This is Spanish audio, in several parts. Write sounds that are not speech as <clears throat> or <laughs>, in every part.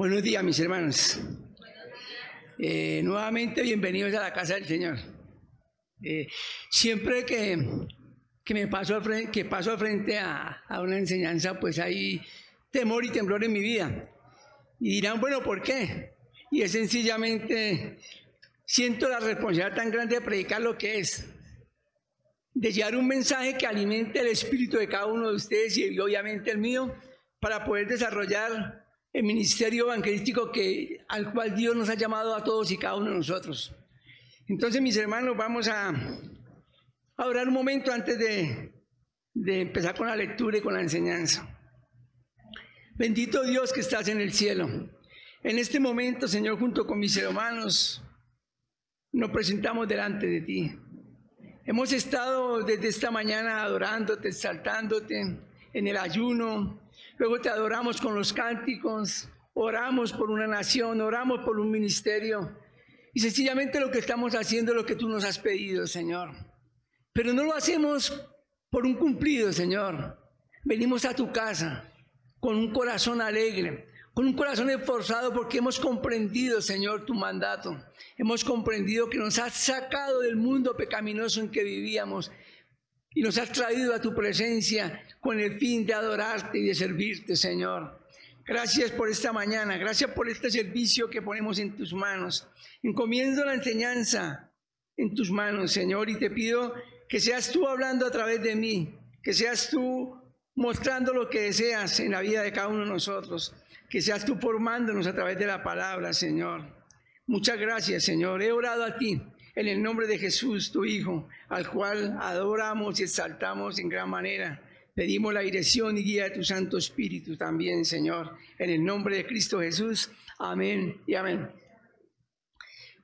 Buenos días, mis hermanos. Eh, nuevamente, bienvenidos a la casa del Señor. Eh, siempre que, que, me paso frente, que paso al frente a, a, una enseñanza, pues hay temor y temblor en mi vida. Y dirán, bueno, ¿por qué? Y es sencillamente, siento la responsabilidad tan grande de predicar lo que es, de llevar un mensaje que alimente el espíritu de cada uno de ustedes y obviamente el mío, para poder desarrollar el ministerio evangelístico que, al cual Dios nos ha llamado a todos y cada uno de nosotros. Entonces, mis hermanos, vamos a, a orar un momento antes de, de empezar con la lectura y con la enseñanza. Bendito Dios que estás en el cielo. En este momento, Señor, junto con mis hermanos, nos presentamos delante de ti. Hemos estado desde esta mañana adorándote, exaltándote en el ayuno, Luego te adoramos con los cánticos, oramos por una nación, oramos por un ministerio. Y sencillamente lo que estamos haciendo es lo que tú nos has pedido, Señor. Pero no lo hacemos por un cumplido, Señor. Venimos a tu casa con un corazón alegre, con un corazón esforzado porque hemos comprendido, Señor, tu mandato. Hemos comprendido que nos has sacado del mundo pecaminoso en que vivíamos y nos has traído a tu presencia con el fin de adorarte y de servirte, Señor. Gracias por esta mañana, gracias por este servicio que ponemos en tus manos. Encomiendo la enseñanza en tus manos, Señor, y te pido que seas tú hablando a través de mí, que seas tú mostrando lo que deseas en la vida de cada uno de nosotros, que seas tú formándonos a través de la palabra, Señor. Muchas gracias, Señor. He orado a ti en el nombre de Jesús, tu Hijo, al cual adoramos y exaltamos en gran manera. Pedimos la dirección y guía de tu Santo Espíritu también, Señor, en el nombre de Cristo Jesús. Amén y amén.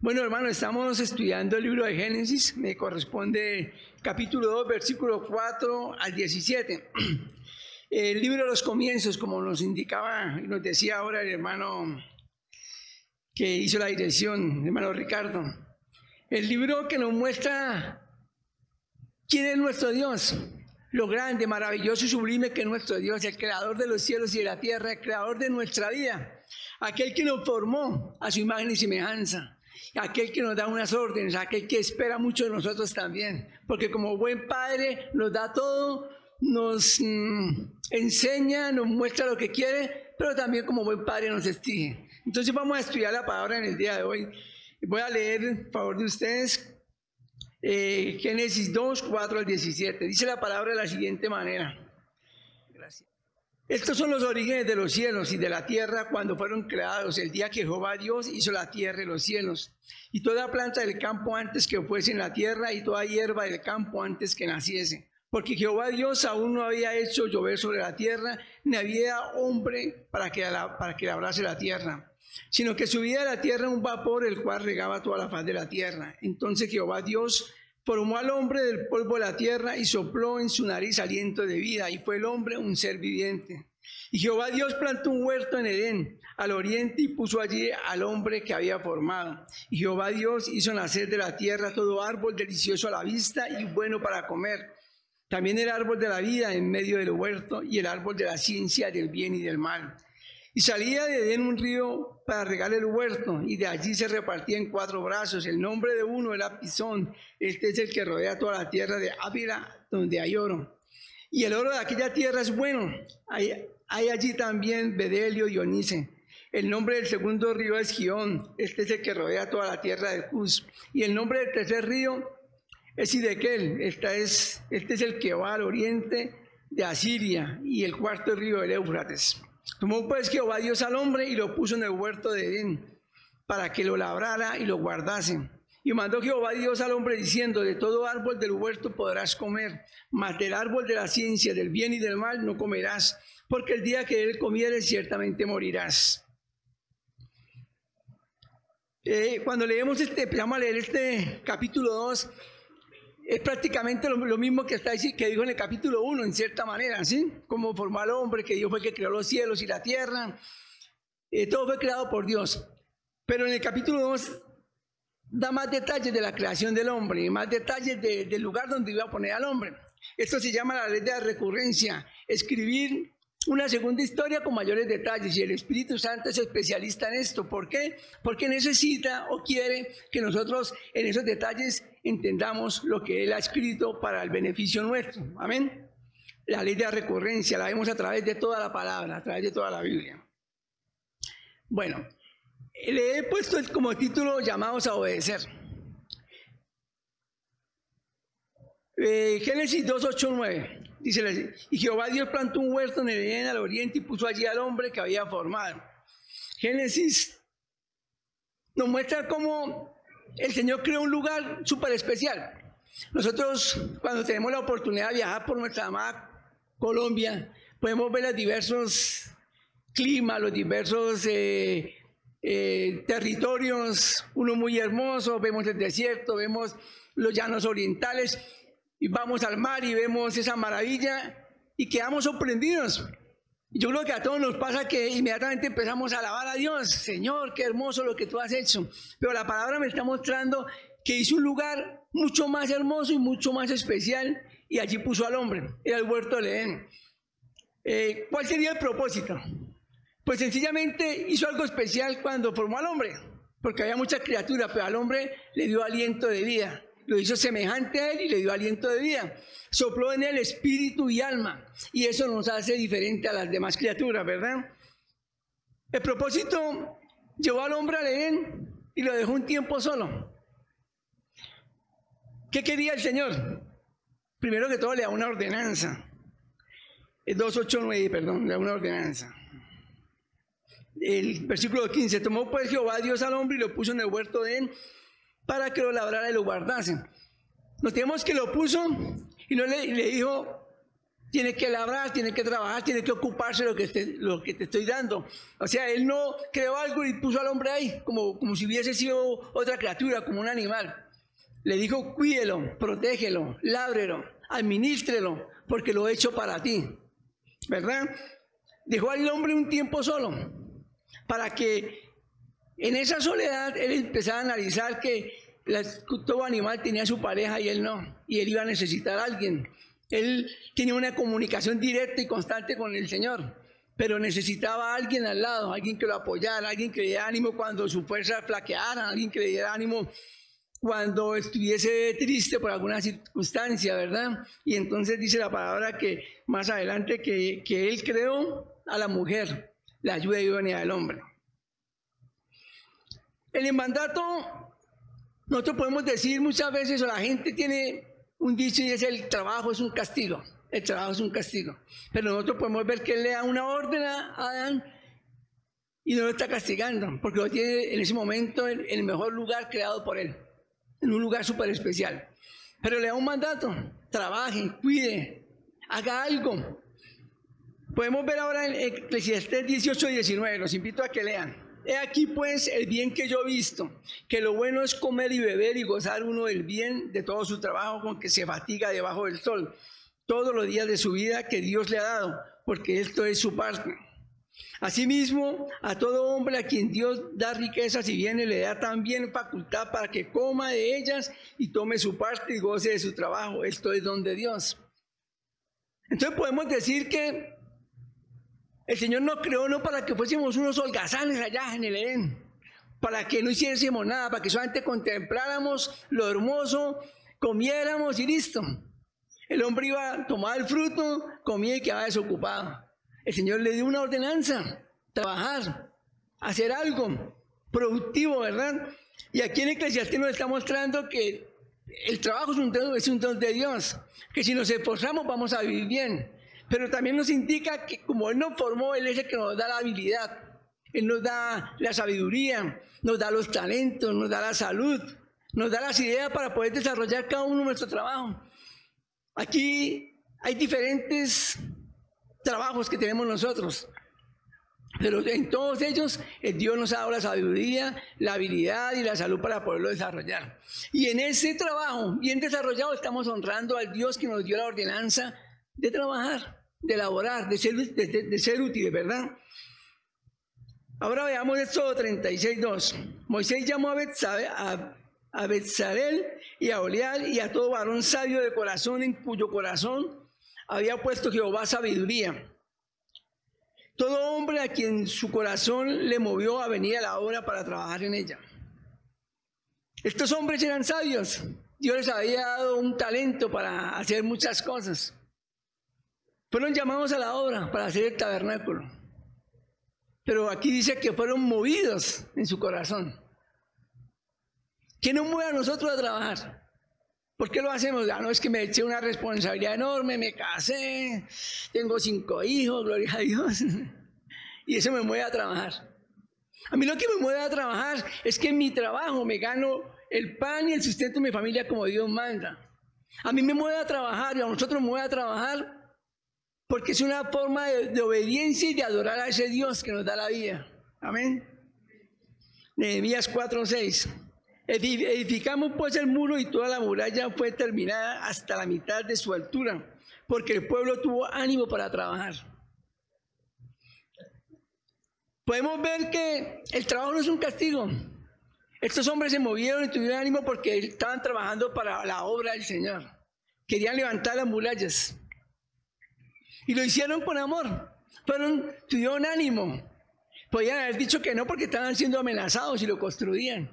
Bueno, hermano, estamos estudiando el libro de Génesis, me corresponde capítulo 2, versículo 4 al 17. <clears throat> El libro de los comienzos, como nos indicaba y nos decía ahora el hermano que hizo la dirección, hermano Ricardo. El libro que nos muestra quién es nuestro Dios, lo grande, maravilloso y sublime que es nuestro Dios, el creador de los cielos y de la tierra, el creador de nuestra vida, aquel que nos formó a su imagen y semejanza, aquel que nos da unas órdenes, aquel que espera mucho de nosotros también, porque como buen padre nos da todo, nos mm, enseña, nos muestra lo que quiere, pero también como buen padre nos exige. Entonces vamos a estudiar la palabra en el día de hoy. Voy a leer, en favor de ustedes, eh, Génesis 2, 4 al 17. Dice la palabra de la siguiente manera. Gracias. Estos son los orígenes de los cielos y de la tierra cuando fueron creados, el día que Jehová Dios hizo la tierra y los cielos, y toda planta del campo antes que fuese en la tierra, y toda hierba del campo antes que naciese. Porque Jehová Dios aún no había hecho llover sobre la tierra, ni había hombre para que, para que labrase la tierra sino que subía a la tierra un vapor el cual regaba toda la faz de la tierra. Entonces Jehová Dios formó al hombre del polvo de la tierra y sopló en su nariz aliento de vida, y fue el hombre un ser viviente. Y Jehová Dios plantó un huerto en Edén, al oriente, y puso allí al hombre que había formado. Y Jehová Dios hizo nacer de la tierra todo árbol delicioso a la vista y bueno para comer. También el árbol de la vida en medio del huerto y el árbol de la ciencia del bien y del mal. Y salía de Edén un río para regar el huerto, y de allí se repartía en cuatro brazos. El nombre de uno era Pisón, este es el que rodea toda la tierra de Ávila, donde hay oro. Y el oro de aquella tierra es bueno. Hay, allí también Bedelio y Onice. El nombre del segundo río es Gión, este es el que rodea toda la tierra de Cus. Y el nombre del tercer río es Idequel, esta es, este es el que va al oriente de Asiria, y el cuarto río el Éufrates. Tomó pues Jehová Dios al hombre y lo puso en el huerto de Edén para que lo labrara y lo guardase. Y mandó Jehová Dios al hombre diciendo, de todo árbol del huerto podrás comer, mas del árbol de la ciencia, del bien y del mal no comerás, porque el día que él comieres ciertamente morirás. Eh, cuando leemos este, empezamos a leer este capítulo 2, es prácticamente lo, mismo que, está, que dijo en el capítulo 1, en cierta manera, ¿sí? Como formó al hombre, que Dios fue que creó los cielos y la tierra. Eh, todo fue creado por Dios. Pero en el capítulo 2 da más detalles de la creación del hombre, más detalles del lugar donde iba a poner al hombre. Esto se llama la ley de la recurrencia, escribir una segunda historia con mayores detalles y el Espíritu Santo es especialista en esto. ¿Por qué? Porque necesita o quiere que nosotros en esos detalles entendamos lo que Él ha escrito para el beneficio nuestro. Amén. La ley de la recurrencia la vemos a través de toda la palabra, a través de toda la Biblia. Bueno, le he puesto como título llamados a obedecer. Eh, Génesis 2, 8, 9. Dice, y Jehová Dios plantó un huerto en el Edén al oriente y puso allí al hombre que había formado. Génesis nos muestra cómo el Señor creó un lugar súper especial. Nosotros, cuando tenemos la oportunidad de viajar por nuestra amada Colombia, podemos ver los diversos climas, los diversos eh, eh, territorios, uno muy hermoso, vemos el desierto, vemos los llanos orientales, y vamos al mar y vemos esa maravilla y quedamos sorprendidos. Yo creo que a todos nos pasa que inmediatamente empezamos a alabar a Dios, Señor, qué hermoso lo que tú has hecho. Pero la palabra me está mostrando que hizo un lugar mucho más hermoso y mucho más especial y allí puso al hombre, era el huerto de Edén. Eh, ¿Cuál sería el propósito? Pues sencillamente hizo algo especial cuando formó al hombre, porque había muchas criaturas, pero al hombre le dio aliento de vida lo hizo semejante a él y le dio aliento de vida. Sopló en él espíritu y alma. Y eso nos hace diferente a las demás criaturas, ¿verdad? El propósito llevó al hombre a leer y lo dejó un tiempo solo. ¿Qué quería el Señor? Primero que todo le da una ordenanza. 289, perdón, le da una ordenanza. El versículo 15, tomó pues Jehová Dios al hombre y lo puso en el huerto de él para que lo labrara y lo guardase. Notemos que lo puso y no le, dijo, tiene que labrar, tiene que trabajar, tiene que ocuparse de lo que, te, lo que te estoy dando. O sea, él no creó algo y puso al hombre ahí, como, como si hubiese sido otra criatura, como un animal. Le dijo, cuídelo, protégelo, lábrelo, administrelo, porque lo he hecho para ti. ¿Verdad? Dejó al hombre un tiempo solo, para que en esa soledad él empezaba a analizar que todo animal tenía su pareja y él no, y él iba a necesitar a alguien. Él tenía una comunicación directa y constante con el Señor, pero necesitaba a alguien al lado, alguien que lo apoyara, alguien que le diera ánimo cuando su fuerza flaqueara, alguien que le diera ánimo cuando estuviese triste por alguna circunstancia, ¿verdad? Y entonces dice la palabra que más adelante que, que él creó a la mujer, la ayuda idónea del hombre. El mandato, nosotros podemos decir muchas veces, o la gente tiene un dicho y es el trabajo es un castigo. El trabajo es un castigo. Pero nosotros podemos ver que él le da una orden a Adán y no lo está castigando, porque lo tiene en ese momento en el mejor lugar creado por él, en un lugar súper especial. Pero le da un mandato, trabaje, cuide, haga algo. Podemos ver ahora en Eclesiastés 18 y 19, los invito a que lean. He aquí pues el bien que yo he visto, que lo bueno es comer y beber y gozar uno del bien de todo su trabajo con que se fatiga debajo del sol, todos los días de su vida que Dios le ha dado, porque esto es su parte. Asimismo, a todo hombre a quien Dios da riquezas y bienes, le da también facultad para que coma de ellas y tome su parte y goce de su trabajo. Esto es don de Dios. Entonces podemos decir que el Señor nos creó no para que fuésemos unos holgazanes allá en el Edén, para que no hiciésemos nada, para que solamente contempláramos lo hermoso, comiéramos y listo. El hombre iba a tomar el fruto, comía y quedaba desocupado. El Señor le dio una ordenanza, trabajar, hacer algo productivo, ¿verdad? Y aquí en Eclesiastés nos está mostrando que el trabajo es un es un don de Dios, que si nos esforzamos vamos a vivir bien. Pero también nos indica que como Él nos formó, Él es el que nos da la habilidad, Él nos da la sabiduría, nos da los talentos, nos da la salud, nos da las ideas para poder desarrollar cada uno nuestro trabajo. Aquí hay diferentes trabajos que tenemos nosotros, pero en todos ellos el Dios nos ha dado la sabiduría, la habilidad y la salud para poderlo desarrollar. Y en ese trabajo bien desarrollado estamos honrando al Dios que nos dio la ordenanza de trabajar, de laborar, de ser, de, ser útiles, ¿verdad? Ahora veamos esto 36.2. Moisés llamó a, Betsabe, a, a y a Oleal y a todo varón sabio de corazón en cuyo corazón había puesto Jehová sabiduría. todo hombre a quien su corazón le movió a venir a la obra para trabajar en ella. Estos hombres eran sabios. Dios les había dado un talento para hacer muchas cosas. Fueron llamados a la obra para hacer el tabernáculo. Pero aquí dice que fueron movidos en su corazón. ¿Qué nos mueve a nosotros a trabajar? ¿Por qué lo hacemos? Ya no es que me eché una responsabilidad enorme, me casé, tengo cinco hijos, gloria a Dios. <laughs> Y eso me mueve a trabajar. A mí lo que me mueve a trabajar es que en mi trabajo me gano el pan y el sustento de mi familia como Dios manda. A mí me mueve a trabajar y a nosotros me mueve a trabajar porque es una forma de, obediencia y de adorar a ese Dios que nos da la vida. Amén. Nehemías 4:6. Edificamos pues el muro y toda la muralla fue terminada hasta la mitad de su altura, porque el pueblo tuvo ánimo para trabajar. Podemos ver que el trabajo no es un castigo. Estos hombres se movieron y tuvieron ánimo porque estaban trabajando para la obra del Señor. Querían levantar las murallas. Y lo hicieron con amor. Fueron, tuvieron ánimo. Podían haber dicho que no porque estaban siendo amenazados y lo construían.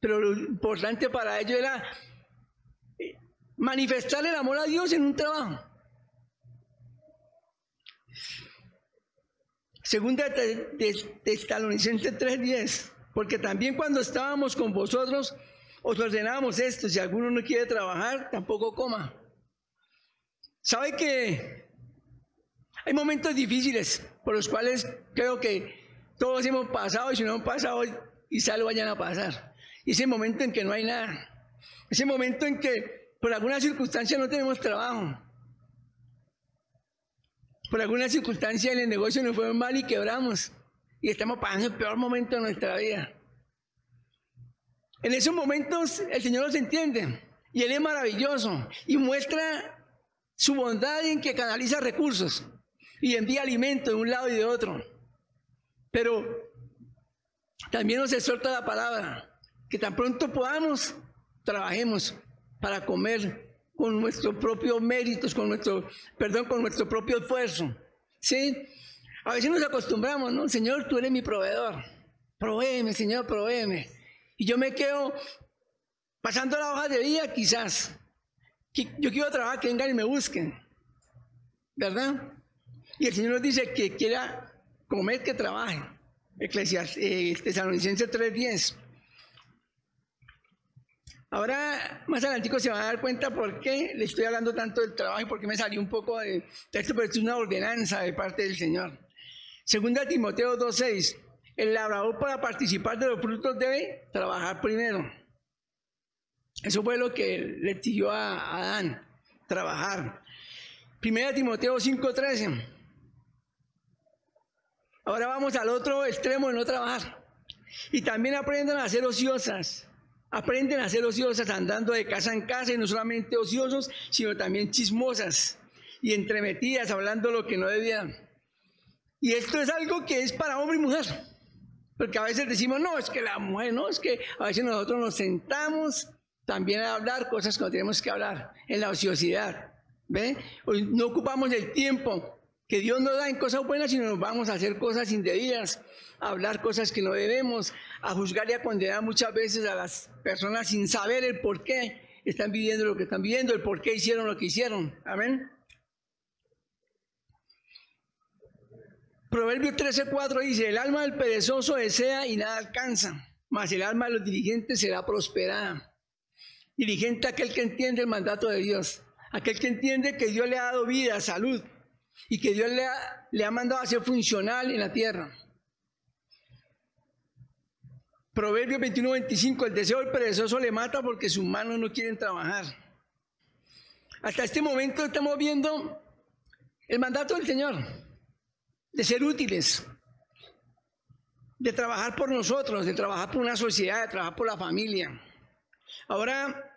Pero lo importante para ellos era eh, manifestar el amor a Dios en un trabajo. Segunda de Tesalonicenses 3:10, porque también cuando estábamos con vosotros os ordenábamos esto, si alguno no quiere trabajar, tampoco coma. ¿Sabe que hay momentos difíciles por los cuales creo que todos hemos pasado y si no hemos pasado quizá lo vayan a pasar? ese momento en que no hay nada. Ese momento en que por alguna circunstancia no tenemos trabajo. Por alguna circunstancia en el negocio nos fue mal y quebramos. Y estamos pasando el peor momento de nuestra vida. En esos momentos el Señor nos entiende. Y Él es maravilloso. Y muestra su bondad en que canaliza recursos. Y envía alimento de un lado y de otro. Pero también nos exhorta la palabra que tan pronto podamos, trabajemos para comer con nuestros propios méritos, con nuestro, perdón, con nuestro propio esfuerzo. ¿Sí? A veces nos acostumbramos, ¿no? Señor, tú eres mi proveedor. Provéeme, Señor, provéeme. Y yo me quedo pasando la hoja de vida, quizás. Yo quiero trabajar, que vengan y me busquen. ¿Verdad? Y el Señor nos dice que quiera comer, que trabaje. Eh, Tesalonicenses 3.10. Ahora, más adelante se van a dar cuenta por qué le estoy hablando tanto del trabajo y por qué me salió un poco de esto, pero es una ordenanza de parte del Señor. Segunda Timoteo 2.6, el labrador para participar de los frutos debe trabajar primero. Eso fue lo que le pidió a Adán, trabajar. Primera Timoteo 5.13. Ahora vamos al otro extremo de no trabajar. Y también aprendan a ser ociosas Aprenden a ser ociosas andando de casa en casa y no solamente ociosos, sino también chismosas y entremetidas, hablando lo que no debían. Y esto es algo que es para hombre y mujer. Porque a veces decimos, no, es que la mujer, no, es que a veces nosotros nos sentamos también a hablar cosas que no tenemos que hablar en la ociosidad. ¿Ve? No ocupamos el tiempo que Dios nos da en cosas buenas, sino nos vamos a hacer cosas indebidas, a hablar cosas que no debemos, a juzgar y a condenar muchas veces a las personas sin saber el por qué están viviendo lo que están viviendo, el por qué hicieron lo que hicieron. Amén. Proverbio 13:4 dice, el alma del perezoso desea y nada alcanza, mas el alma de los diligentes será prosperada. Diligente aquel que entiende el mandato de Dios, aquel que entiende que Dios le ha dado vida, salud, y que Dios le ha, le ha mandado a ser funcional en la tierra. Proverbio 21, 25, el deseo del perezoso le mata porque sus manos no quieren trabajar. Hasta este momento estamos viendo el mandato del Señor de ser útiles, de trabajar por nosotros, de trabajar por una sociedad, de trabajar por la familia. Ahora,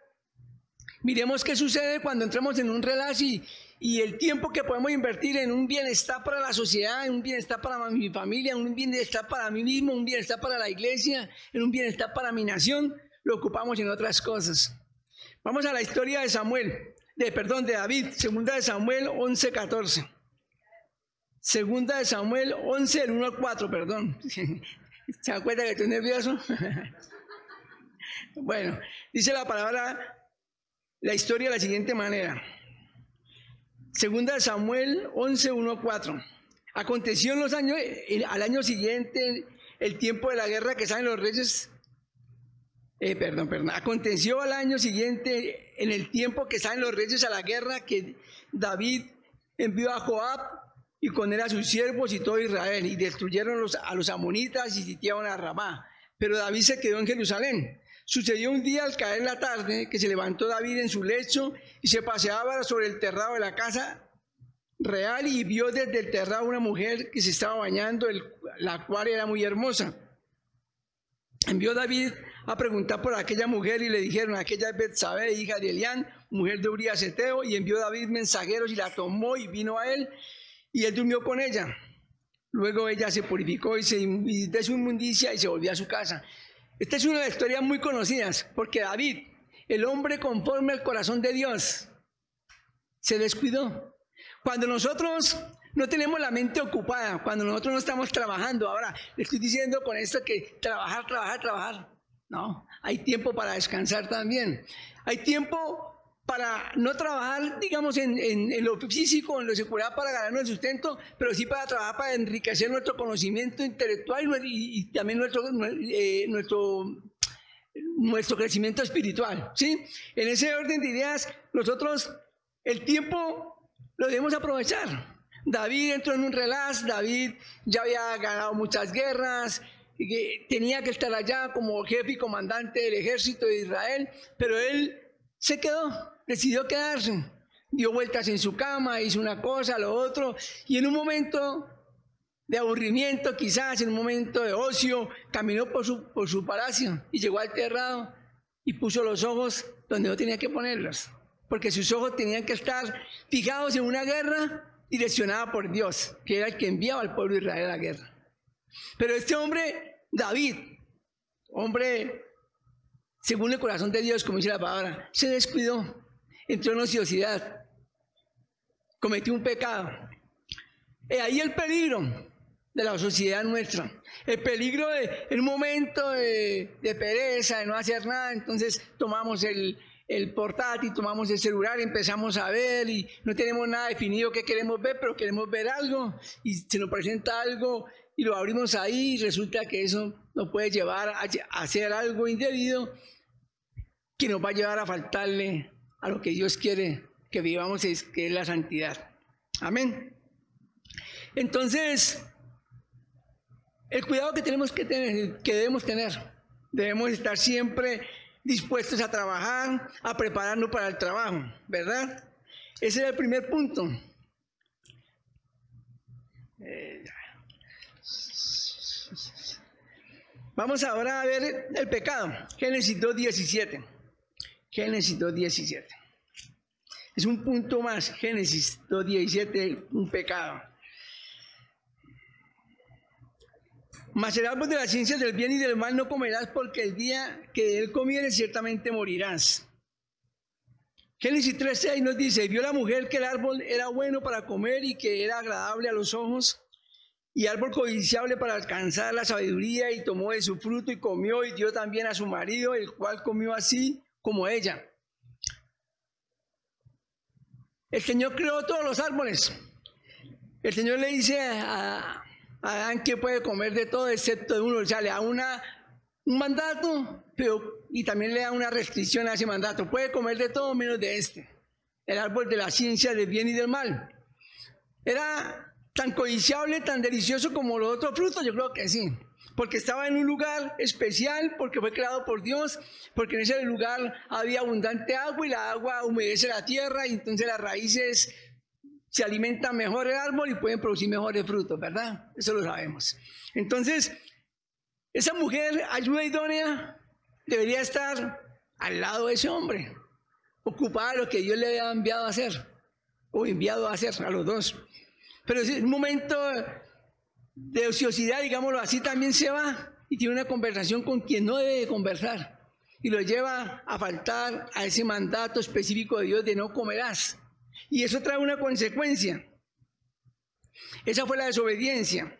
miremos qué sucede cuando entramos en un relajo y, y el tiempo que podemos invertir en un bienestar para la sociedad, en un bienestar para mi familia, en un bienestar para mí mismo, un bienestar para la iglesia, en un bienestar para mi nación, lo ocupamos en otras cosas. Vamos a la historia de Samuel, de perdón, de David, segunda de Samuel 11:14. Segunda de Samuel 11, el 1 al 4, perdón. <laughs> ¿Se dan cuenta que estoy nervioso? <laughs> bueno, dice la palabra, la historia de la siguiente manera. Segunda Samuel 11, 1 al 4. Aconteció en los años, al año siguiente, el tiempo de la guerra que saben los reyes, eh, perdón, perdón, aconteció al año siguiente, en el tiempo que saben los reyes a la guerra, que David envió a Joab y con él a sus siervos y todo Israel, y destruyeron a los amonitas y sitiaron a Ramá. Pero David se quedó en Jerusalén. Sucedió un día al caer la tarde que se levantó David en su lecho y se paseaba sobre el terrado de la casa real y vio desde el terrado una mujer que se estaba bañando, la cual era muy hermosa. Envió David a preguntar por aquella mujer y le dijeron, aquella es Betsabé, hija de Elián, mujer de Urias Eteo, y envió David mensajeros y la tomó y vino a él y él durmió con ella. Luego ella se purificó y, se, de su inmundicia y se volvió a su casa. Esta es una de las historias muy conocidas, porque David, el hombre conforme al corazón de Dios, se descuidó. Cuando nosotros no tenemos la mente ocupada, cuando nosotros no estamos trabajando, ahora le estoy diciendo con esto que trabajar, trabajar, trabajar. No, hay tiempo para descansar también. Hay tiempo para no trabajar, digamos, en, lo físico, en lo secular para ganarnos el sustento, pero sí para trabajar para enriquecer nuestro conocimiento intelectual y, también nuestro, eh, nuestro, nuestro crecimiento espiritual. ¿sí? En ese orden de ideas, nosotros el tiempo lo debemos aprovechar. David entró en un relax, David ya había ganado muchas guerras, tenía que estar allá como jefe y comandante del ejército de Israel, pero él se quedó decidió quedarse. Dio vueltas en su cama, hizo una cosa, lo otro, y en un momento de aburrimiento, quizás en un momento de ocio, caminó por su, por su palacio y llegó al terrado y puso los ojos donde no tenía que ponerlos, porque sus ojos tenían que estar fijados en una guerra direccionada por Dios, que era el que enviaba al pueblo de Israel a la guerra. Pero este hombre, David, hombre según el corazón de Dios, como dice la palabra, se descuidó entró en ociosidad, cometió un pecado. Y ahí el peligro de la sociedad nuestra. El peligro de, un momento de, pereza, de no hacer nada, entonces tomamos el, el portátil, tomamos el celular, empezamos a ver y no tenemos nada definido que queremos ver, pero queremos ver algo y se nos presenta algo y lo abrimos ahí y resulta que eso nos puede llevar a hacer algo indebido que nos va a llevar a faltarle a lo que Dios quiere que vivamos, es, que es la santidad. Amén. Entonces, el cuidado que tenemos que tener, que debemos tener, debemos estar siempre dispuestos a trabajar, a prepararnos para el trabajo, ¿verdad? Ese es el primer punto. Eh, vamos ahora a ver el pecado. Génesis 2.17. Génesis 2.17. Es un punto más, Génesis 2.17, un pecado. Mas el árbol de la ciencia del bien y del mal no comerás porque el día que él comieres ciertamente morirás. Génesis 13 nos dice, vio la mujer que el árbol era bueno para comer y que era agradable a los ojos y árbol codiciable para alcanzar la sabiduría y tomó de su fruto y comió y dio también a su marido, el cual comió así como ella. El Señor creó todos los árboles. El Señor le dice a, Adán que puede comer de todo excepto de uno. O sea, le da una, un mandato pero, y también le da una restricción a ese mandato. Puede comer de todo menos de este. El árbol de la ciencia del bien y del mal. Era tan codiciable, tan delicioso como los otros frutos, yo creo que sí porque estaba en un lugar especial, porque fue creado por Dios, porque en ese lugar había abundante agua y la agua humedece la tierra y entonces las raíces se alimentan mejor el árbol y pueden producir mejores frutos, ¿verdad? Eso lo sabemos. Entonces, esa mujer ayuda idónea debería estar al lado de ese hombre, ocupada de lo que Dios le había enviado a hacer, o enviado a hacer a los dos. Pero en un momento de ociosidad, digámoslo así, también se va y tiene una conversación con quien no debe conversar y lo lleva a faltar a ese mandato específico de Dios de no comerás. Y eso trae una consecuencia. Esa fue la desobediencia.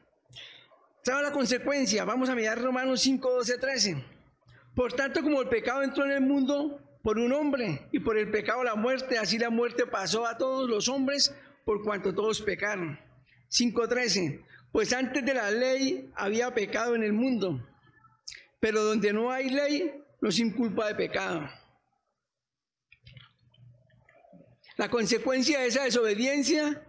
¿Sabe la consecuencia? Vamos a mirar Romanos 5, 12, 13. Por tanto, como el pecado entró en el mundo por un hombre y por el pecado la muerte, así la muerte pasó a todos los hombres por cuanto todos pecaron. 5.13. Pues antes de la ley había pecado en el mundo, pero donde no hay ley, no sin culpa de pecado. La consecuencia de esa desobediencia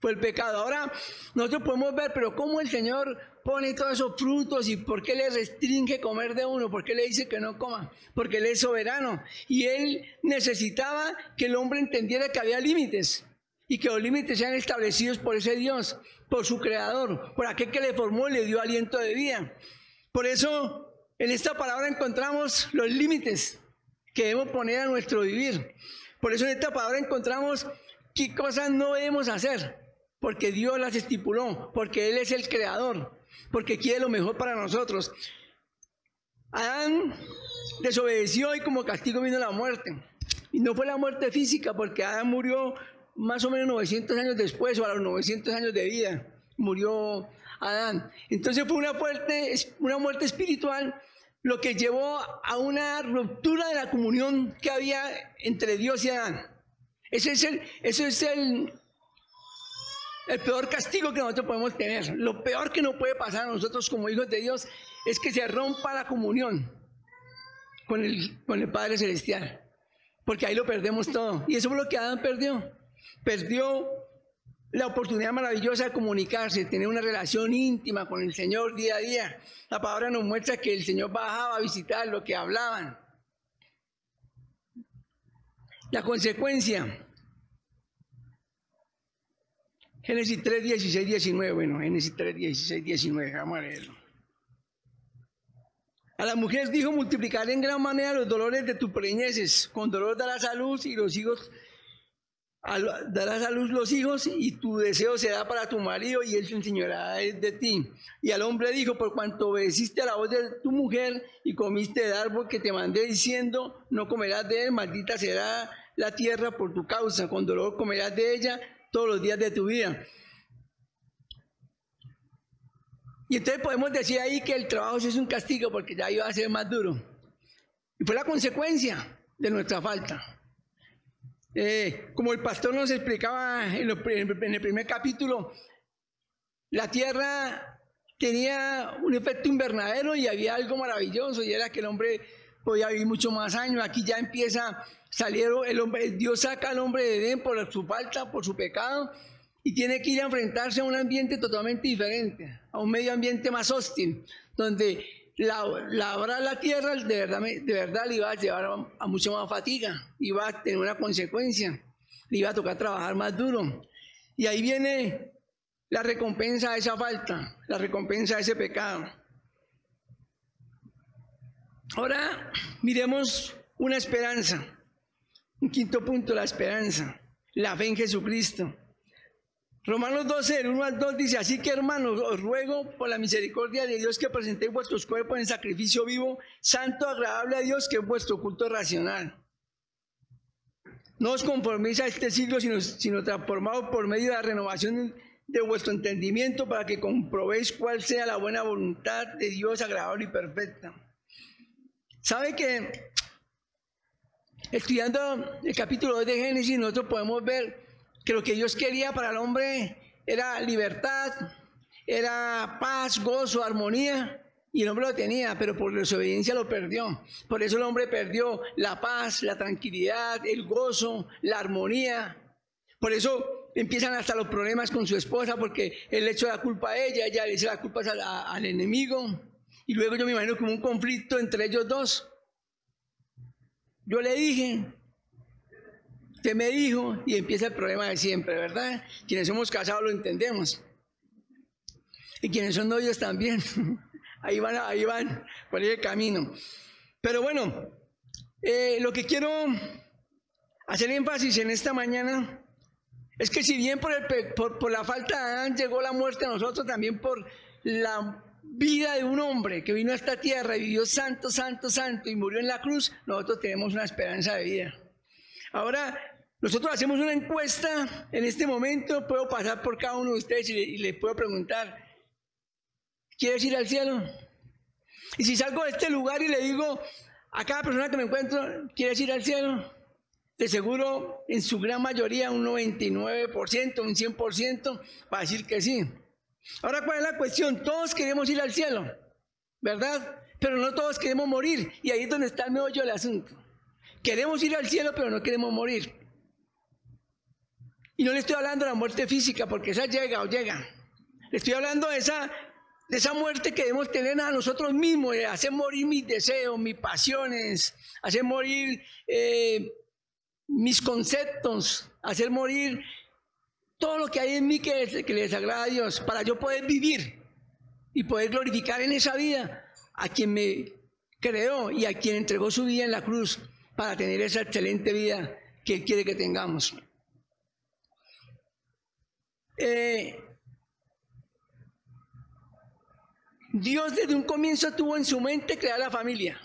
fue el pecado. Ahora nosotros podemos ver, pero cómo el Señor pone todos esos frutos y por qué le restringe comer de uno, por qué le dice que no coma, porque Él es soberano. Y Él necesitaba que el hombre entendiera que había límites y que los límites sean establecidos por ese Dios, por su creador, por aquel que le formó y le dio aliento de vida. Por eso en esta palabra encontramos los límites que debemos poner a nuestro vivir. Por eso en esta palabra encontramos qué cosas no debemos hacer, porque Dios las estipuló, porque Él es el creador, porque quiere lo mejor para nosotros. Adán desobedeció y como castigo vino la muerte. Y no fue la muerte física, porque Adán murió más o menos 900 años después, o a los 900 años de vida, murió Adán. Entonces fue una, fuerte, una muerte espiritual lo que llevó a una ruptura de la comunión que había entre Dios y Adán. Ese es el, ese es el, el peor castigo que nosotros podemos tener. Lo peor que nos puede pasar a nosotros como hijos de Dios es que se rompa la comunión con el, con el Padre Celestial. Porque ahí lo perdemos todo. Y eso fue lo que Adán perdió. Perdió la oportunidad maravillosa de comunicarse, tener una relación íntima con el Señor día a día. La palabra nos muestra que el Señor bajaba a visitar lo que hablaban. La consecuencia. Génesis 3, 16, 19. Bueno, Génesis 3, 16, 19. Vamos a leerlo. A las mujeres dijo, multiplicaré en gran manera los dolores de tus preñeces. Con dolor da la salud y los hijos darás a luz los hijos y tu deseo será para tu marido y él se enseñará de ti. Y al hombre dijo, por cuanto obedeciste a la voz de tu mujer y comiste el árbol que te mandé diciendo, no comerás de él, maldita será la tierra por tu causa, con dolor comerás de ella todos los días de tu vida. Y entonces podemos decir ahí que el trabajo es un castigo porque ya iba a ser más duro. Y fue la consecuencia de nuestra falta. Eh, como el pastor nos explicaba en, el primer capítulo, la tierra tenía un efecto invernadero y había algo maravilloso y era que el hombre podía vivir mucho más años. Aquí ya empieza, salieron, el hombre, Dios saca al hombre de Edén por su falta, por su pecado y tiene que ir a enfrentarse a un ambiente totalmente diferente, a un medio ambiente más hostil, donde labrar la tierra de verdad, de verdad le iba a llevar a, mucha más fatiga, iba a tener una consecuencia, le iba a tocar trabajar más duro. Y ahí viene la recompensa de esa falta, la recompensa de ese pecado. Ahora miremos una esperanza. Un quinto punto, la esperanza, la fe en Jesucristo. Romanos 12, el 1 al 2 dice, así que hermanos, os ruego por la misericordia de Dios que presentéis vuestros cuerpos en sacrificio vivo, santo, agradable a Dios, que es vuestro culto racional. No os conforméis a este siglo, sino, sino transformados por medio de la renovación de vuestro entendimiento para que comprobéis cuál sea la buena voluntad de Dios agradable y perfecta. ¿Sabe que estudiando el capítulo 2 de Génesis nosotros podemos ver que lo que Dios quería para el hombre era libertad, era paz, gozo, armonía, y el hombre lo tenía, pero por desobediencia lo perdió. Por eso el hombre perdió la paz, la tranquilidad, el gozo, la armonía. Por eso empiezan hasta los problemas con su esposa, porque él le echó la culpa a ella, ella le echa la culpa al enemigo. Y luego yo me imagino como un conflicto entre ellos dos. Yo le dije, Usted me dijo, y empieza el problema de siempre, ¿verdad? Quienes somos casados lo entendemos. Y quienes son novios también. <laughs> Ahí van, ahí van, por el camino. Pero bueno, eh, lo que quiero hacer énfasis en esta mañana es que si bien por, el, por la falta de Adán llegó la muerte a nosotros, también por la vida de un hombre que vino a esta tierra y vivió santo, santo, santo y murió en la cruz, nosotros tenemos una esperanza de vida. Ahora, Nosotros hacemos una encuesta en este momento, puedo pasar por cada uno de ustedes y le, puedo preguntar, ¿quieres ir al cielo? Y si salgo de este lugar y le digo a cada persona que me encuentro, ¿quieres ir al cielo? De seguro, en su gran mayoría, un 99%, un 100%, va a decir que sí. Ahora, ¿cuál es la cuestión? Todos queremos ir al cielo, ¿verdad? Pero no todos queremos morir. Y ahí es donde está el meollo del asunto. Queremos ir al cielo, pero no queremos morir. Y no le estoy hablando de la muerte física, porque esa llega o llega. Le estoy hablando de esa, de esa muerte que debemos tener a nosotros mismos, de hacer morir mis deseos, mis pasiones, hacer morir eh, mis conceptos, hacer morir todo lo que hay en mí que, que le desagrada a Dios, para yo poder vivir y poder glorificar en esa vida a quien me creó y a quien entregó su vida en la cruz para tener esa excelente vida que Él quiere que tengamos. Eh, Dios desde un comienzo tuvo en su mente crear la familia,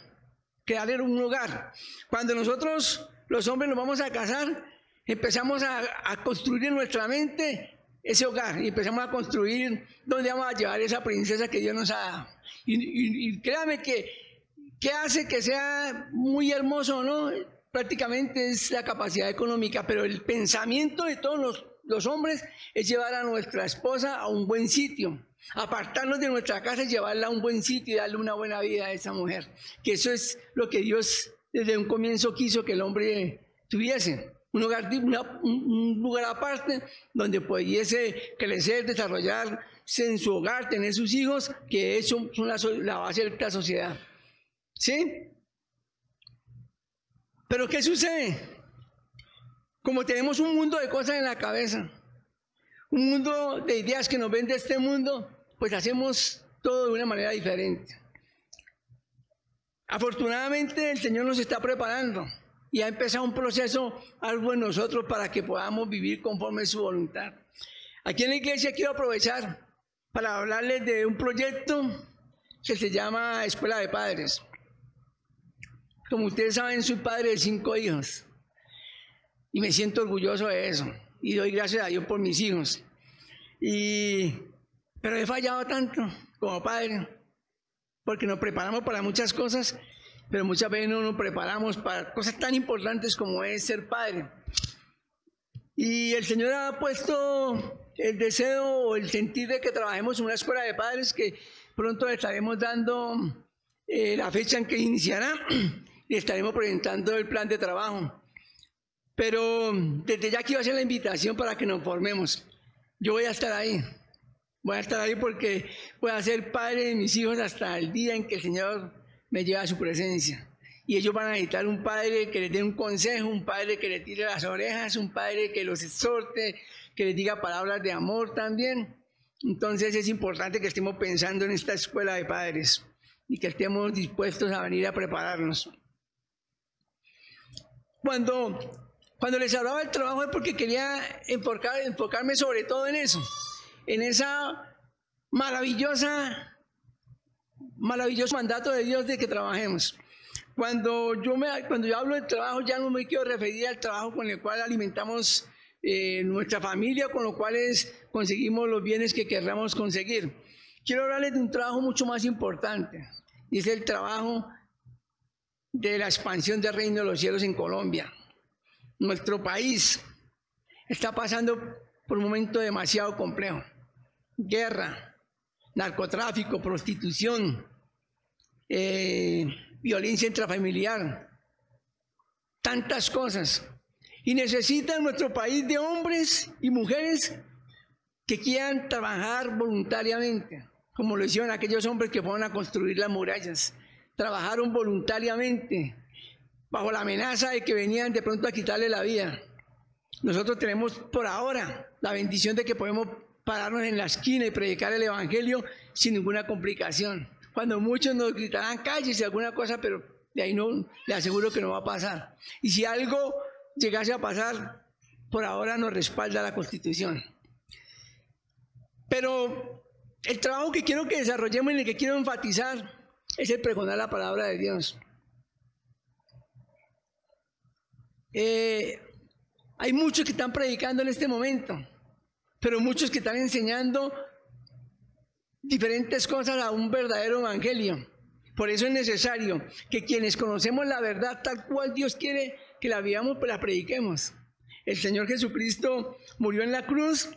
crear un hogar. Cuando nosotros los hombres nos vamos a casar, empezamos a, construir en nuestra mente ese hogar y empezamos a construir dónde vamos a llevar esa princesa que Dios nos ha dado. Y, créame que, que hace que sea muy hermoso, ¿no? Prácticamente es la capacidad económica, pero el pensamiento de todos los los hombres es llevar a nuestra esposa a un buen sitio, apartarnos de nuestra casa y llevarla a un buen sitio y darle una buena vida a esa mujer. Que eso es lo que Dios desde un comienzo quiso que el hombre tuviese. Un lugar, un lugar aparte donde pudiese crecer, desarrollarse en su hogar, tener sus hijos, que eso es la base de la sociedad. ¿Sí? Pero ¿qué sucede? Como tenemos un mundo de cosas en la cabeza, un mundo de ideas que nos vende este mundo, pues hacemos todo de una manera diferente. Afortunadamente el Señor nos está preparando y ha empezado un proceso algo en nosotros para que podamos vivir conforme a su voluntad. Aquí en la iglesia quiero aprovechar para hablarles de un proyecto que se llama Escuela de Padres. Como ustedes saben, soy padre de cinco hijos. Y me siento orgulloso de eso. Y doy gracias a Dios por mis hijos. Y, pero he fallado tanto como padre, porque nos preparamos para muchas cosas, pero muchas veces no nos preparamos para cosas tan importantes como es ser padre. Y el Señor ha puesto el deseo o el sentir de que trabajemos en una escuela de padres que pronto le estaremos dando eh, la fecha en que iniciará <clears throat> y estaremos presentando el plan de trabajo. Pero desde ya quiero hacer la invitación para que nos formemos. Yo voy a estar ahí. Voy a estar ahí porque voy a ser padre de mis hijos hasta el día en que el Señor me lleve a su presencia. Y ellos van a necesitar un padre que les dé un consejo, un padre que les tire las orejas, un padre que los exhorte, que les diga palabras de amor también. Entonces es importante que estemos pensando en esta escuela de padres y que estemos dispuestos a venir a prepararnos. Cuando cuando les hablaba del trabajo es porque quería enfocarme sobre todo en eso, en esa maravillosa, maravilloso mandato de Dios de que trabajemos. Cuando yo, me, cuando yo hablo del trabajo ya no me quiero referir al trabajo con el cual alimentamos eh, nuestra familia, con lo cual conseguimos los bienes que querramos conseguir. Quiero hablarles de un trabajo mucho más importante, y es el trabajo de la expansión del reino de los cielos en Colombia. Nuestro país está pasando por un momento demasiado complejo. Guerra, narcotráfico, prostitución, eh, violencia intrafamiliar, tantas cosas. Y necesita nuestro país de hombres y mujeres que quieran trabajar voluntariamente, como lo hicieron aquellos hombres que fueron a construir las murallas. Trabajaron voluntariamente, bajo la amenaza de que venían de pronto a quitarle la vida. Nosotros tenemos por ahora la bendición de que podemos pararnos en la esquina y predicar el Evangelio sin ninguna complicación. Cuando muchos nos gritarán calles y alguna cosa, pero de ahí no, le aseguro que no va a pasar. Y si algo llegase a pasar, por ahora nos respalda la Constitución. Pero el trabajo que quiero que desarrollemos y el que quiero enfatizar es el pregonar la palabra de Dios. Eh, Hay muchos que están predicando en este momento, pero muchos que están enseñando diferentes cosas a un verdadero evangelio. Por eso es necesario que quienes conocemos la verdad tal cual Dios quiere que la vivamos, pues la prediquemos. El Señor Jesucristo murió en la cruz,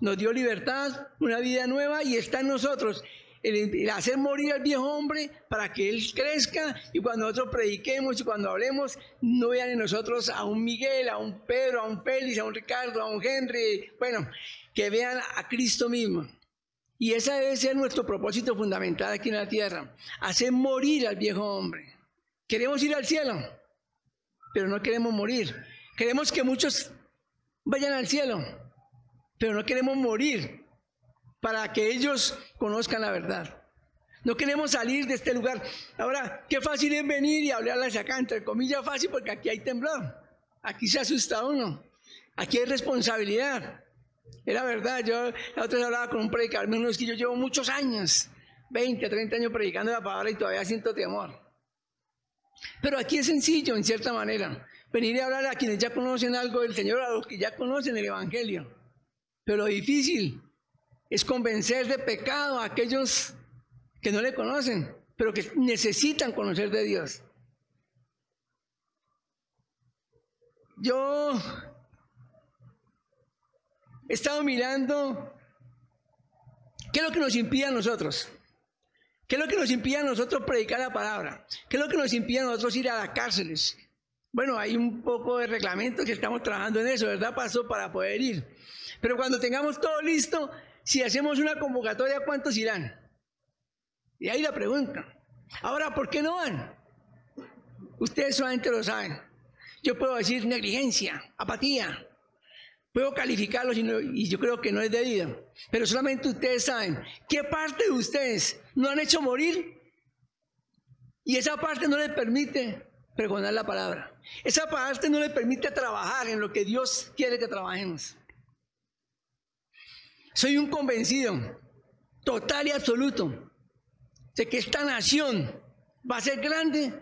nos dio libertad, una vida nueva y está en nosotros. El, hacer morir al viejo hombre para que él crezca y cuando nosotros prediquemos y cuando hablemos, no vean en nosotros a un Miguel, a un Pedro, a un Félix, a un Ricardo, a un Henry, bueno, que vean a Cristo mismo. Y ese debe ser nuestro propósito fundamental aquí en la tierra, hacer morir al viejo hombre. Queremos ir al cielo, pero no queremos morir. Queremos que muchos vayan al cielo, pero no queremos morir para que ellos conozcan la verdad. No queremos salir de este lugar. Ahora, qué fácil es venir y hablarles acá, entre comillas fácil, porque aquí hay temblor. Aquí se asusta uno. Aquí hay responsabilidad. Era verdad, yo la otra vez hablaba con un predicador, me es que yo llevo muchos años, 20, 30 años predicando la palabra y todavía siento temor. Pero aquí es sencillo, en cierta manera, venir y hablar a quienes ya conocen algo del Señor, a los que ya conocen el Evangelio. Pero lo difícil es convencer de pecado a aquellos que no le conocen, pero que necesitan conocer de Dios. Yo he estado mirando qué es lo que nos impide a nosotros. ¿Qué es lo que nos impide a nosotros predicar la palabra? ¿Qué es lo que nos impide a nosotros ir a las cárceles? Bueno, hay un poco de reglamento que estamos trabajando en eso, ¿verdad? Pasó para poder ir. Pero cuando tengamos todo listo, si hacemos una convocatoria, ¿cuántos irán? Y ahí la pregunta. Ahora, ¿por qué no van? Ustedes solamente lo saben. Yo puedo decir negligencia, apatía, Puedo calificarlos y, yo creo que no es debido. Pero solamente ustedes saben qué parte de ustedes no han hecho morir y esa parte no les permite pregonar la palabra. Esa parte no les permite trabajar en lo que Dios quiere que trabajemos. Soy un convencido total y absoluto de que esta nación va a ser grande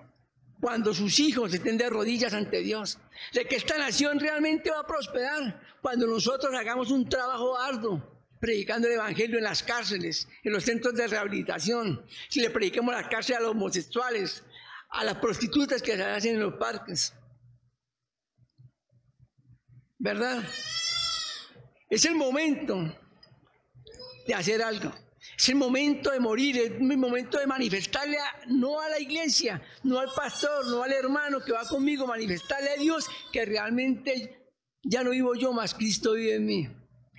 cuando sus hijos estén de rodillas ante Dios, de que esta nación realmente va a prosperar cuando nosotros hagamos un trabajo arduo, predicando el Evangelio en las cárceles, en los centros de rehabilitación, si le prediquemos la cárcel a los homosexuales, a las prostitutas que se hacen en los parques. ¿Verdad? Es el momento de hacer algo. Es el momento de morir, es el momento de manifestarle no a la iglesia, no al pastor, no al hermano que va conmigo, manifestarle a Dios que realmente ya no vivo yo, más Cristo vive en mí.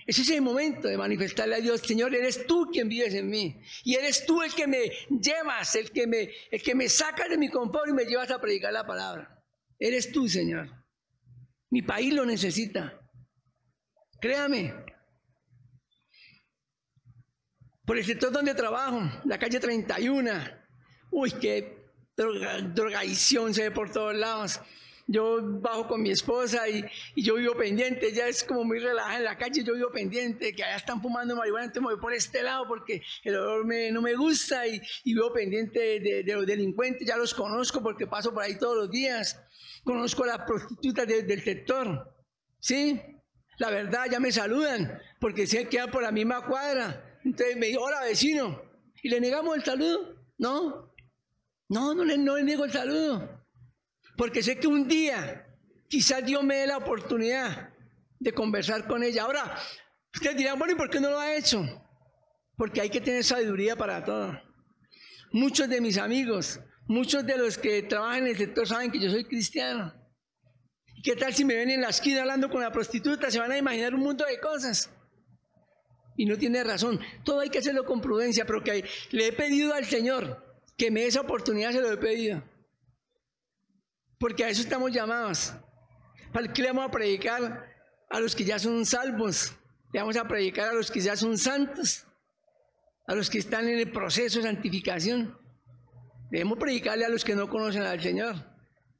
Ese es el momento de manifestarle a Dios, Señor, eres tú quien vives en mí. Y eres tú el que me llevas, el que me, el que me sacas de mi confort y me llevas a predicar la palabra. Eres tú, Señor. Mi país lo necesita. Créame, por el sector donde trabajo, la calle 31. Uy, qué drogadicción se ve por todos lados. Yo bajo con mi esposa y, yo vivo pendiente, ella es como muy relajada en la calle, yo vivo pendiente, que allá están fumando marihuana, entonces me voy por este lado porque el olor no me gusta y, vivo pendiente de, los delincuentes, ya los conozco porque paso por ahí todos los días, conozco a las prostitutas del sector, ¿sí? La verdad, ya me saludan porque se quedan por la misma cuadra entonces me dijo, hola vecino. ¿Y le negamos el saludo? No. No, no le, no le niego el saludo. Porque sé que un día quizás Dios me dé la oportunidad de conversar con ella. Ahora, ustedes dirán, bueno, ¿y por qué no lo ha hecho? Porque hay que tener sabiduría para todo. Muchos de mis amigos, muchos de los que trabajan en el sector saben que yo soy cristiano. ¿Y qué tal si me ven en la esquina hablando con la prostituta? Se van a imaginar un mundo de cosas y no tiene razón. Todo hay que hacerlo con prudencia, pero que le he pedido al Señor que me dé esa oportunidad, se lo he pedido. Porque a eso estamos llamados. ¿Para qué le vamos a predicar a los que ya son salvos? Le vamos a predicar a los que ya son santos, a los que están en el proceso de santificación. Debemos predicarle a los que no conocen al Señor,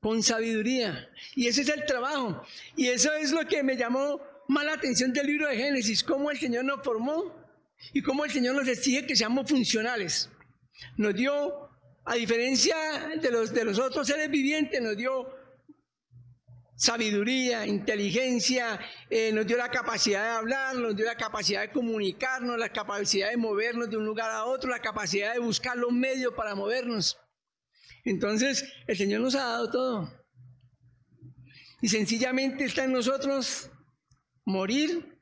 con sabiduría. Y ese es el trabajo. Y eso es lo que me llamó mala atención del libro de Génesis, cómo el Señor nos formó y cómo el Señor nos exige que seamos funcionales. Nos dio, a diferencia de los, de los otros seres vivientes, nos dio sabiduría, inteligencia, eh, nos dio la capacidad de hablar, nos dio la capacidad de comunicarnos, la capacidad de movernos de un lugar a otro, la capacidad de buscar los medios para movernos. Entonces, el Señor nos ha dado todo. Y sencillamente está en nosotros morir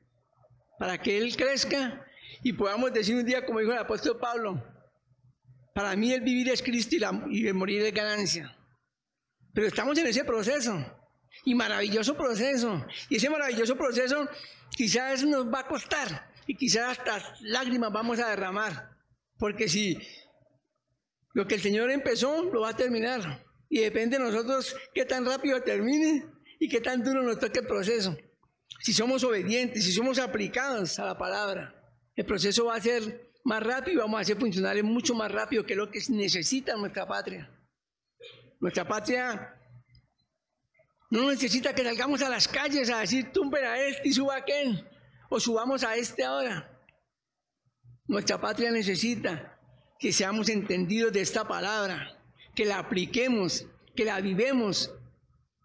para que Él crezca y podamos decir un día, como dijo el apóstol Pablo, para mí el vivir es Cristo y, el morir es ganancia. Pero estamos en ese proceso. Y maravilloso proceso. Y ese maravilloso proceso quizás nos va a costar. Y quizás hasta lágrimas vamos a derramar. Porque si lo que el Señor empezó, lo va a terminar. Y depende de nosotros qué tan rápido termine y qué tan duro nos toque el proceso. Si somos obedientes, si somos aplicados a la palabra, el proceso va a ser más rápido y vamos a ser funcionales mucho más rápido que lo que necesita nuestra patria. Nuestra patria no necesita que salgamos a las calles a decir tumben a este y suba a aquel, o subamos a este ahora. Nuestra patria necesita que seamos entendidos de esta palabra, que la apliquemos, que la vivemos,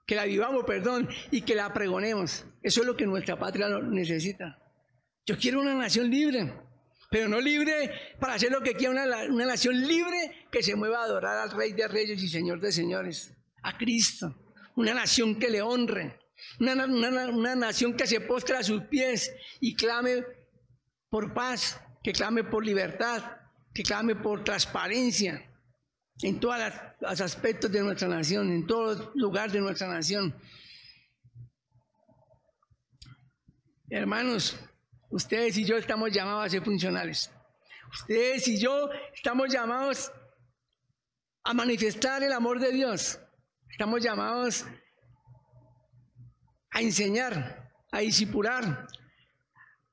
que la vivamos, perdón, y que la pregonemos. Eso es lo que nuestra patria necesita. Yo quiero una nación libre, pero no libre para hacer lo que quiera, una, una nación libre que se mueva a adorar al Rey de Reyes y Señor de Señores, a Cristo. Una nación que le honre, una, una nación que se postre a sus pies y clame por paz, que clame por libertad, que clame por transparencia en todos los aspectos de nuestra nación, en todo lugar de nuestra nación. Hermanos, ustedes y yo estamos llamados a ser funcionales. Ustedes y yo estamos llamados a manifestar el amor de Dios. Estamos llamados a enseñar, a disipular,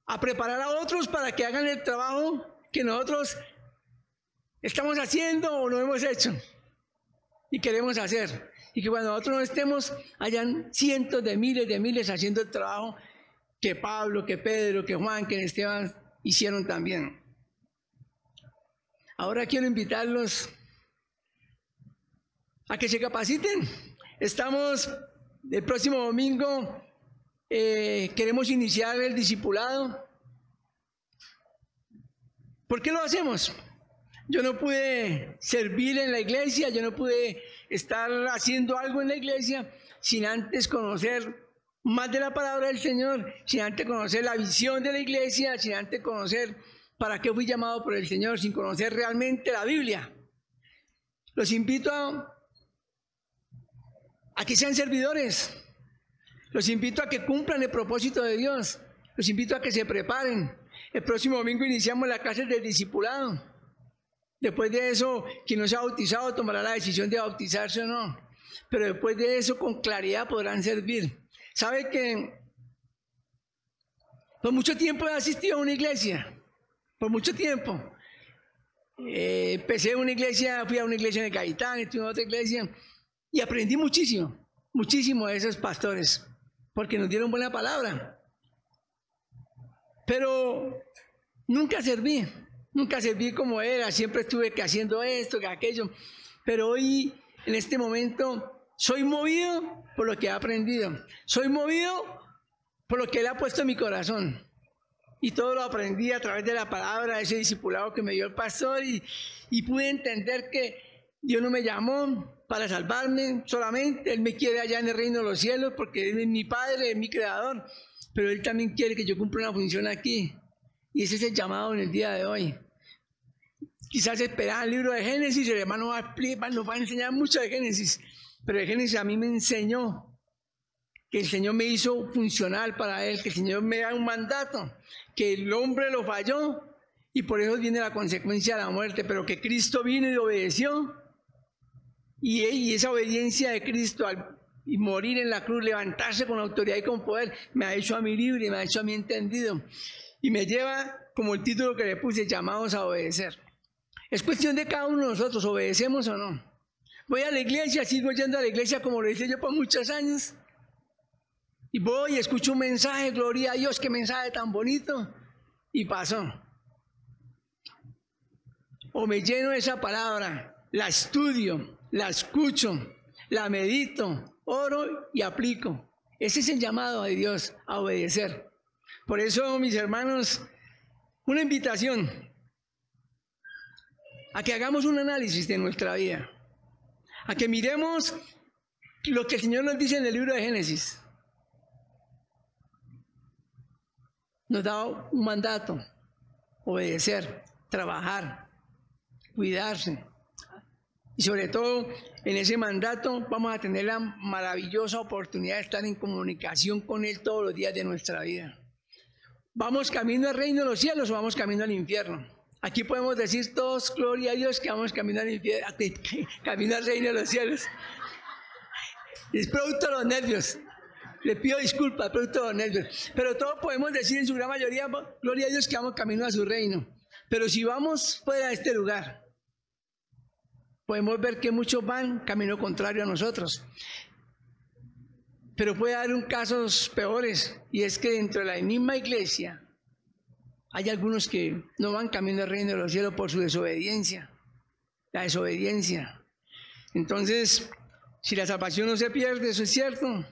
a preparar a otros para que hagan el trabajo que nosotros estamos haciendo o no hemos hecho y queremos hacer. Y que cuando nosotros no estemos, hayan cientos de miles de miles haciendo el trabajo que Pablo, que Pedro, que Juan, que Esteban hicieron también. Ahora quiero invitarlos a que se capaciten. Estamos el próximo domingo, eh, queremos iniciar el discipulado. ¿Por qué lo hacemos? Yo no pude servir en la iglesia, yo no pude estar haciendo algo en la iglesia sin antes conocer más de la palabra del Señor, sin antes conocer la visión de la iglesia, sin antes conocer para qué fui llamado por el Señor, sin conocer realmente la Biblia. Los invito a, que sean servidores, los invito a que cumplan el propósito de Dios, los invito a que se preparen. El próximo domingo iniciamos la clase del discipulado. Después de eso, quien no se ha bautizado tomará la decisión de bautizarse o no. Pero después de eso, con claridad podrán servir. ¿Sabe que por mucho tiempo he asistido a una iglesia? Por mucho tiempo. Eh, empecé en una iglesia, fui a una iglesia en el estuve en otra iglesia y aprendí muchísimo, muchísimo de esos pastores, porque nos dieron buena palabra. Pero nunca serví. Nunca serví como era, siempre estuve que haciendo esto, que aquello. Pero hoy, en este momento, soy movido por lo que he aprendido. Soy movido por lo que Él ha puesto en mi corazón. Y todo lo aprendí a través de la palabra, ese discipulado que me dio el pastor. Y, y pude entender que Dios no me llamó para salvarme solamente. Él me quiere allá en el reino de los cielos porque es mi Padre, es mi Creador. Pero Él también quiere que yo cumpla una función aquí. Y ese es el llamado en el día de hoy. Quizás esperaba el libro de Génesis, el hermano va a, nos va a enseñar mucho de Génesis, pero de Génesis a mí me enseñó que el Señor me hizo funcional para él, que el Señor me da un mandato, que el hombre lo falló y por eso viene la consecuencia de la muerte, pero que Cristo vino y obedeció. Y, esa obediencia de Cristo al morir en la cruz, levantarse con autoridad y con poder, me ha hecho a mí libre, me ha hecho a mí entendido. Y me lleva, como el título que le puse, llamados a obedecer. Es cuestión de cada uno de nosotros, obedecemos o no. Voy a la iglesia, sigo yendo a la iglesia como lo hice yo por muchos años. Y voy escucho un mensaje, gloria a Dios, qué mensaje tan bonito. Y pasó. O me lleno de esa palabra, la estudio, la escucho, la medito, oro y aplico. Ese es el llamado de Dios a obedecer. Por eso, mis hermanos, una invitación a que hagamos un análisis de nuestra vida, a que miremos lo que el Señor nos dice en el libro de Génesis. Nos da un mandato, obedecer, trabajar, cuidarse. Y sobre todo, en ese mandato vamos a tener la maravillosa oportunidad de estar en comunicación con Él todos los días de nuestra vida. ¿Vamos camino al reino de los cielos o vamos camino al infierno? Aquí podemos decir todos, gloria a Dios, que vamos camino al infierno, <laughs> camino al reino de los cielos. Es producto de los nervios. Le pido disculpas, producto de los nervios. Pero todos podemos decir en su gran mayoría, gloria a Dios, que vamos camino a su reino. Pero si vamos fuera de este lugar, podemos ver que muchos van camino contrario a nosotros. Pero puede haber un casos peores, y es que dentro de la misma iglesia hay algunos que no van camino al reino de los cielos por su desobediencia, la desobediencia. Entonces, si la salvación no se pierde, eso es cierto,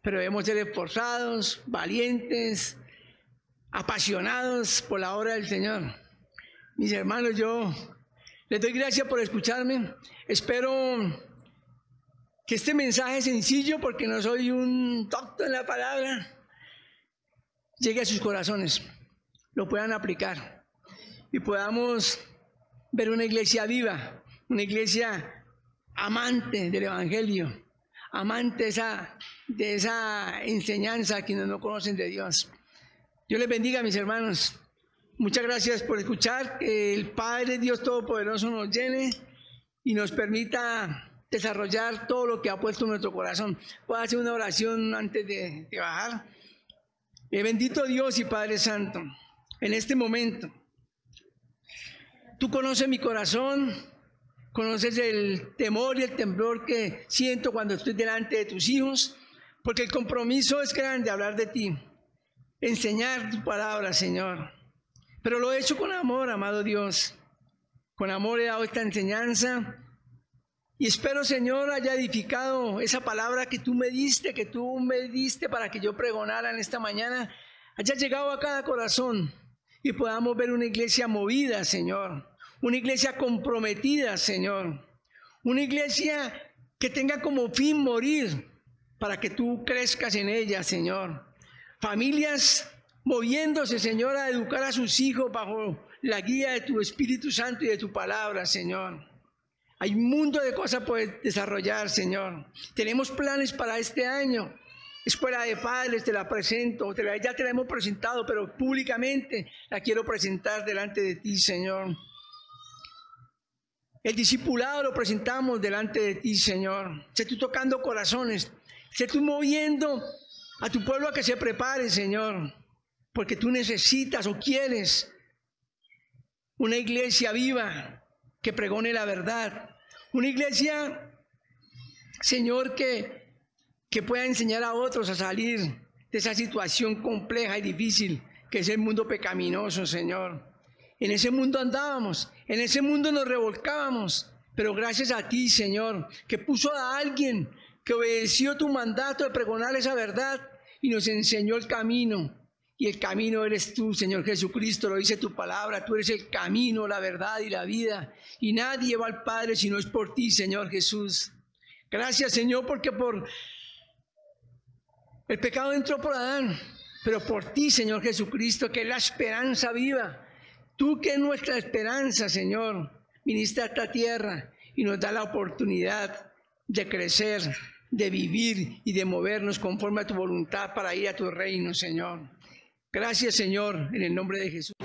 pero debemos ser esforzados, valientes, apasionados por la obra del Señor. Mis hermanos, yo les doy gracias por escucharme. Espero que este mensaje sencillo, porque no soy un doctor en la palabra, llegue a sus corazones, lo puedan aplicar y podamos ver una iglesia viva, una iglesia amante del Evangelio, amante de esa, enseñanza a quienes no conocen de Dios. Dios les bendiga, mis hermanos. Muchas gracias por escuchar. Que el Padre Dios Todopoderoso nos llene y nos permita desarrollar todo lo que ha puesto en nuestro corazón. Puedo hacer una oración antes de, bajar. Eh, bendito Dios y Padre Santo, en este momento, tú conoces mi corazón, conoces el temor y el temblor que siento cuando estoy delante de tus hijos, porque el compromiso es grande hablar de ti, enseñar tu palabra, Señor. Pero lo he hecho con amor, amado Dios. Con amor he dado esta enseñanza y espero, Señor, haya edificado esa palabra que tú me diste, que tú me diste para que yo pregonara en esta mañana, haya llegado a cada corazón y podamos ver una iglesia movida, Señor. Una iglesia comprometida, Señor. Una iglesia que tenga como fin morir para que tú crezcas en ella, Señor. Familias moviéndose, Señor, a educar a sus hijos bajo la guía de tu Espíritu Santo y de tu palabra, Señor. Hay un mundo de cosas por desarrollar, Señor. Tenemos planes para este año. Escuela de Padres, te la presento, ya te la hemos presentado, pero públicamente la quiero presentar delante de ti, Señor. El discipulado lo presentamos delante de ti, Señor. Sé tú tocando corazones, sé tú moviendo a tu pueblo a que se prepare, Señor, porque tú necesitas o quieres una iglesia viva que pregone la verdad, una iglesia, Señor, que, que pueda enseñar a otros a salir de esa situación compleja y difícil que es el mundo pecaminoso, Señor. En ese mundo andábamos, en ese mundo nos revolcábamos, pero gracias a ti, Señor, que puso a alguien que obedeció tu mandato de pregonar esa verdad y nos enseñó el camino. Y el camino eres tú, Señor Jesucristo, lo dice tu palabra, tú eres el camino, la verdad y la vida y nadie va al Padre si no es por ti, Señor Jesús. Gracias, Señor, porque por el pecado entró por Adán, pero por ti, Señor Jesucristo, que es la esperanza viva. Tú que es nuestra esperanza, Señor, viniste a esta tierra y nos da la oportunidad de crecer, de vivir y de movernos conforme a tu voluntad para ir a tu reino, Señor. Gracias, Señor, en el nombre de Jesús.